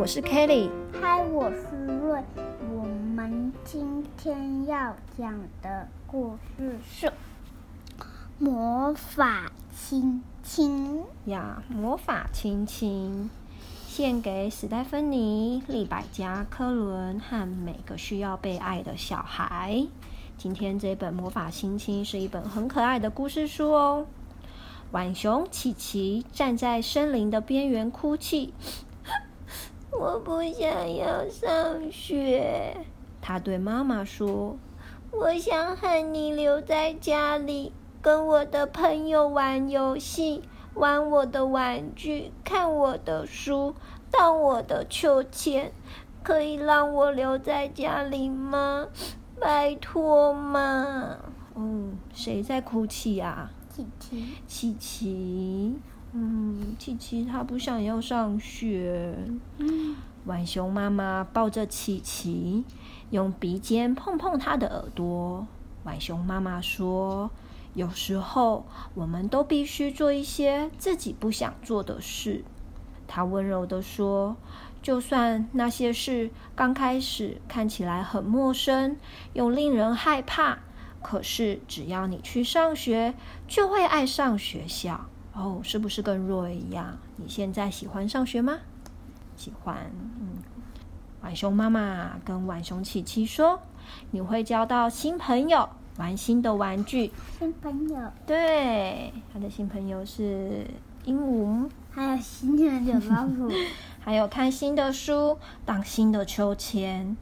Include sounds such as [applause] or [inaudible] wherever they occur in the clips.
我是 Kelly。嗨，我是瑞。我们今天要讲的故事是《魔法亲亲》呀，《魔法亲亲》献给史黛芬妮、利百加、科伦和每个需要被爱的小孩。今天这本《魔法亲亲》是一本很可爱的故事书哦。浣熊琪琪站在森林的边缘哭泣。我不想要上学，他对妈妈说：“我想和你留在家里，跟我的朋友玩游戏，玩我的玩具，看我的书，荡我的秋千。可以让我留在家里吗？拜托嘛！”嗯，谁在哭泣啊？琪琪，琪琪。嗯，琪琪她不想要上学。嗯，浣熊妈妈抱着琪琪，用鼻尖碰碰她的耳朵。浣熊妈妈说：“有时候，我们都必须做一些自己不想做的事。”她温柔地说：“就算那些事刚开始看起来很陌生，又令人害怕，可是只要你去上学，就会爱上学校。”哦，是不是跟若一样？你现在喜欢上学吗？喜欢。嗯，浣熊妈妈跟浣熊琪琪说：“你会交到新朋友，玩新的玩具。”新朋友。对，他的新朋友是鹦鹉，还有新的小老虎，[laughs] 还有看新的书，荡新的秋千，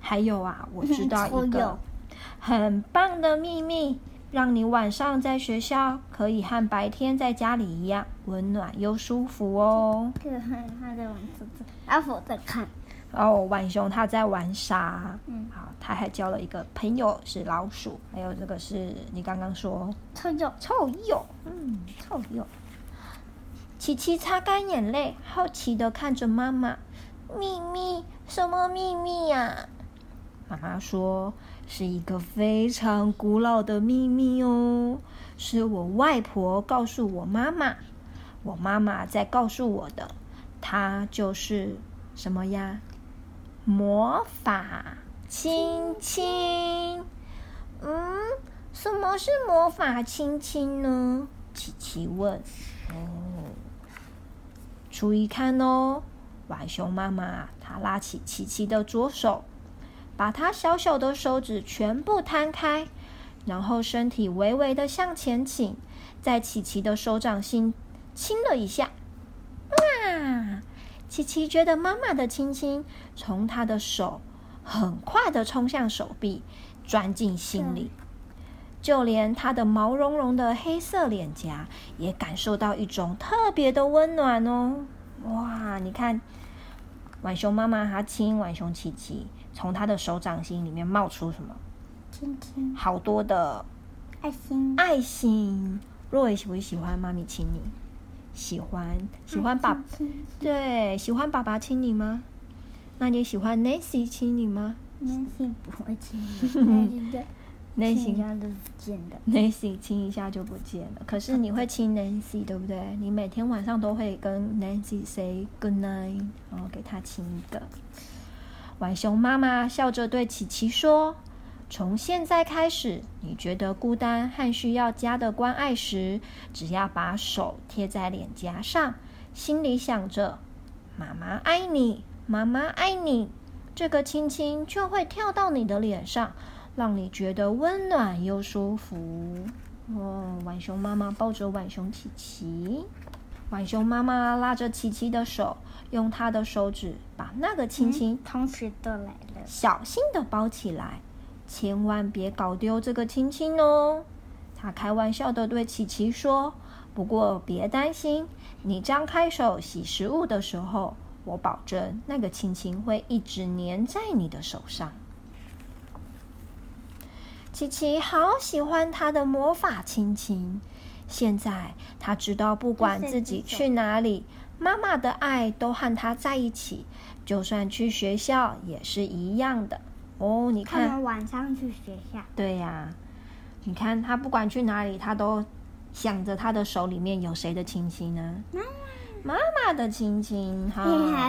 还有啊，我知道一个很棒的秘密。让你晚上在学校可以和白天在家里一样温暖又舒服哦。对，他在玩车子，阿福在看。哦，浣熊他在玩沙。嗯，好，他还交了一个朋友是老鼠，还有这个是你刚刚说臭鼬，臭鼬，嗯，臭鼬。琪琪擦干眼泪，好奇的看着妈妈。秘密？什么秘密呀？妈妈说。是一个非常古老的秘密哦，是我外婆告诉我妈妈，我妈妈在告诉我的，它就是什么呀？魔法亲亲。嗯，什么是魔法亲亲呢？琪琪问。哦，注意看哦，浣熊妈妈她拉起琪琪的左手。把他小小的手指全部摊开，然后身体微微的向前倾，在琪琪的手掌心亲了一下。哇！琪琪觉得妈妈的亲亲从她的手很快的冲向手臂，钻进心里，就连她的毛茸茸的黑色脸颊也感受到一种特别的温暖哦。哇！你看，浣熊妈妈她亲浣熊琪琪。从他的手掌心里面冒出什么？亲亲，好多的爱心。爱心，若伟喜不喜欢妈咪亲你？喜欢，喜欢爸。对，喜欢爸爸亲你吗？那你喜欢 Nancy 亲你吗？Nancy 不会亲你。[laughs] 亲一下就不见了。Nancy 亲一下就不见了。可是你会亲 Nancy 对不对？你每天晚上都会跟 Nancy say good night，然后给他亲一个。浣熊妈妈笑着对琪琪说：“从现在开始，你觉得孤单和需要家的关爱时，只要把手贴在脸颊上，心里想着‘妈妈爱你，妈妈爱你’，这个亲亲就会跳到你的脸上，让你觉得温暖又舒服。”哦，浣熊妈妈抱着浣熊琪琪。浣熊妈妈拉着琪琪的手，用她的手指把那个亲亲、同时都来了，小心的包起来，千万别搞丢这个亲亲哦。她开玩笑的对琪琪说：“不过别担心，你张开手洗食物的时候，我保证那个亲亲会一直黏在你的手上。”琪琪好喜欢她的魔法亲亲。现在他知道，不管自己去哪里，妈妈的爱都和他在一起。就算去学校也是一样的哦。你看，他们晚上去学校。对呀，你看他不管去哪里，他都想着他的手里面有谁的亲亲呢？妈妈，妈妈的亲亲，哈，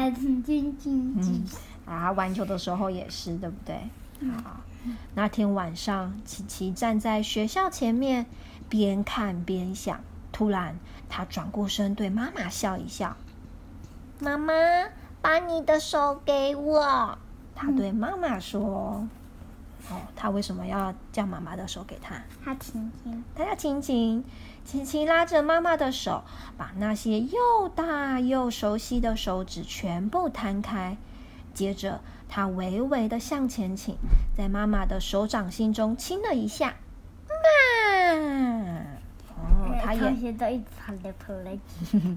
亲亲亲亲。啊，玩球的时候也是，对不对？好，那天晚上，琪琪站在学校前面，边看边想。突然，他转过身对妈妈笑一笑：“妈妈，把你的手给我。”他对妈妈说：“哦，他为什么要叫妈妈的手给他？他亲亲，他要亲亲。”琪琪拉着妈妈的手，把那些又大又熟悉的手指全部摊开。接着，他微微的向前倾，在妈妈的手掌心中亲了一下。妈，哦，他也同学都一直跑来跑来，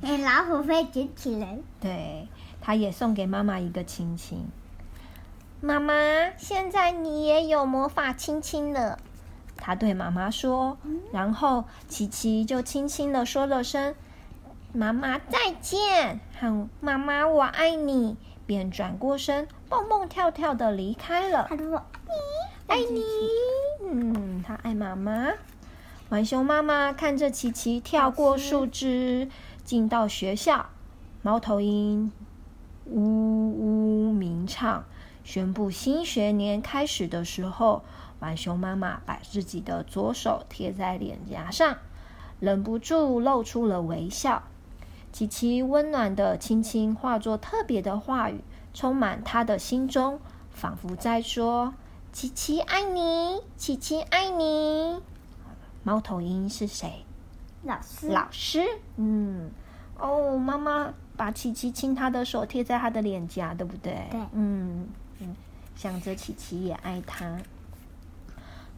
连 [laughs] 老虎会捡起来。对，他也送给妈妈一个亲亲。妈妈，现在你也有魔法亲亲了。他对妈妈说，然后琪琪就轻轻的说了声“妈妈再见”和“妈妈我爱你”。便转过身，蹦蹦跳跳的离开了。他说：“你爱你。”嗯，他爱妈妈。浣熊妈妈看着琪琪跳过树枝，进到学校。猫头鹰呜呜鸣唱，宣布新学年开始的时候，浣熊妈妈把自己的左手贴在脸颊上，忍不住露出了微笑。琪琪温暖的亲亲化作特别的话语，充满他的心中，仿佛在说：“琪琪爱你，琪琪爱你。”猫头鹰是谁？老师。老师。嗯。哦，妈妈把琪琪亲他的手贴在他的脸颊，对不对？对。嗯嗯，想着琪琪也爱他。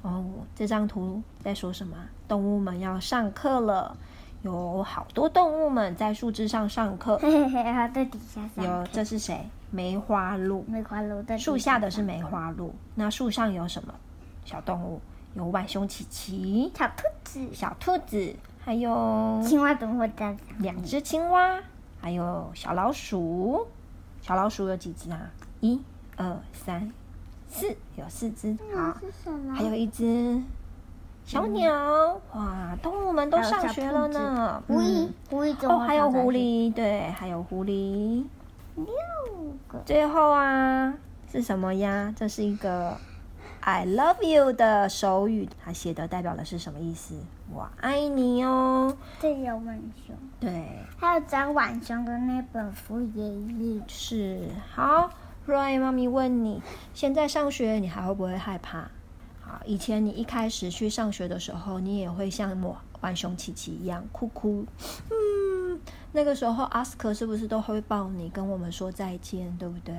哦，这张图在说什么？动物们要上课了。有好多动物们在树枝上上课，在底下上。有，这是谁？梅花鹿。梅花鹿在树下的是梅花鹿。那树上有什么小动物？有浣熊琪琪，小兔子，小兔子，还有青蛙怎么会在？两只青蛙，还有小老鼠。小老鼠有几只啊？一、二、三、四，有四只。好，还有一只。小鸟，哇，动物们都上学了呢。狐狸，狐狸哦，还有狐狸，对，还有狐狸。六个。最后啊，是什么呀？这是一个 “I love you” 的手语，它写的代表的是什么意思？我爱你哦。这有浣熊。对。还有张浣熊的那本书也是。好，Roy 妈咪问你，现在上学你还会不会害怕？以前你一开始去上学的时候，你也会像我玩熊琪琪一样哭哭。嗯，那个时候阿斯克是不是都会抱你，跟我们说再见，对不对？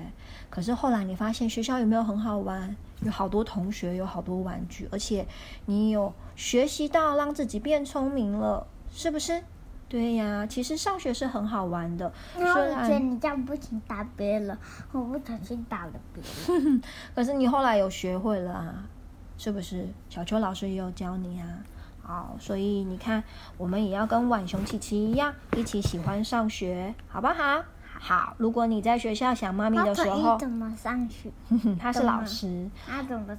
可是后来你发现学校有没有很好玩？有好多同学，有好多玩具，而且你有学习到让自己变聪明了，是不是？对呀，其实上学是很好玩的。虽然你这样不停打别人，我不小心打了别人。[laughs] 可是你后来有学会了啊。是不是小秋老师也有教你啊？好，所以你看，我们也要跟浣熊琪琪一样，一起喜欢上学，好不好？好。如果你在学校想妈咪的时候，怎么上学？[laughs] 他是老师。他怎么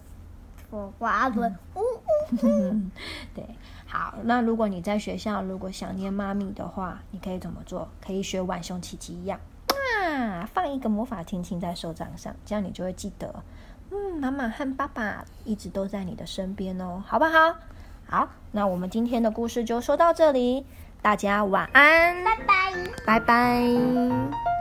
说话？呜呜。[laughs] 对，好。那如果你在学校，如果想念妈咪的话，你可以怎么做？可以学浣熊琪琪一样，啊，放一个魔法亲亲在手掌上，这样你就会记得。嗯，妈妈和爸爸一直都在你的身边哦，好不好？好，那我们今天的故事就说到这里，大家晚安，拜拜，拜拜。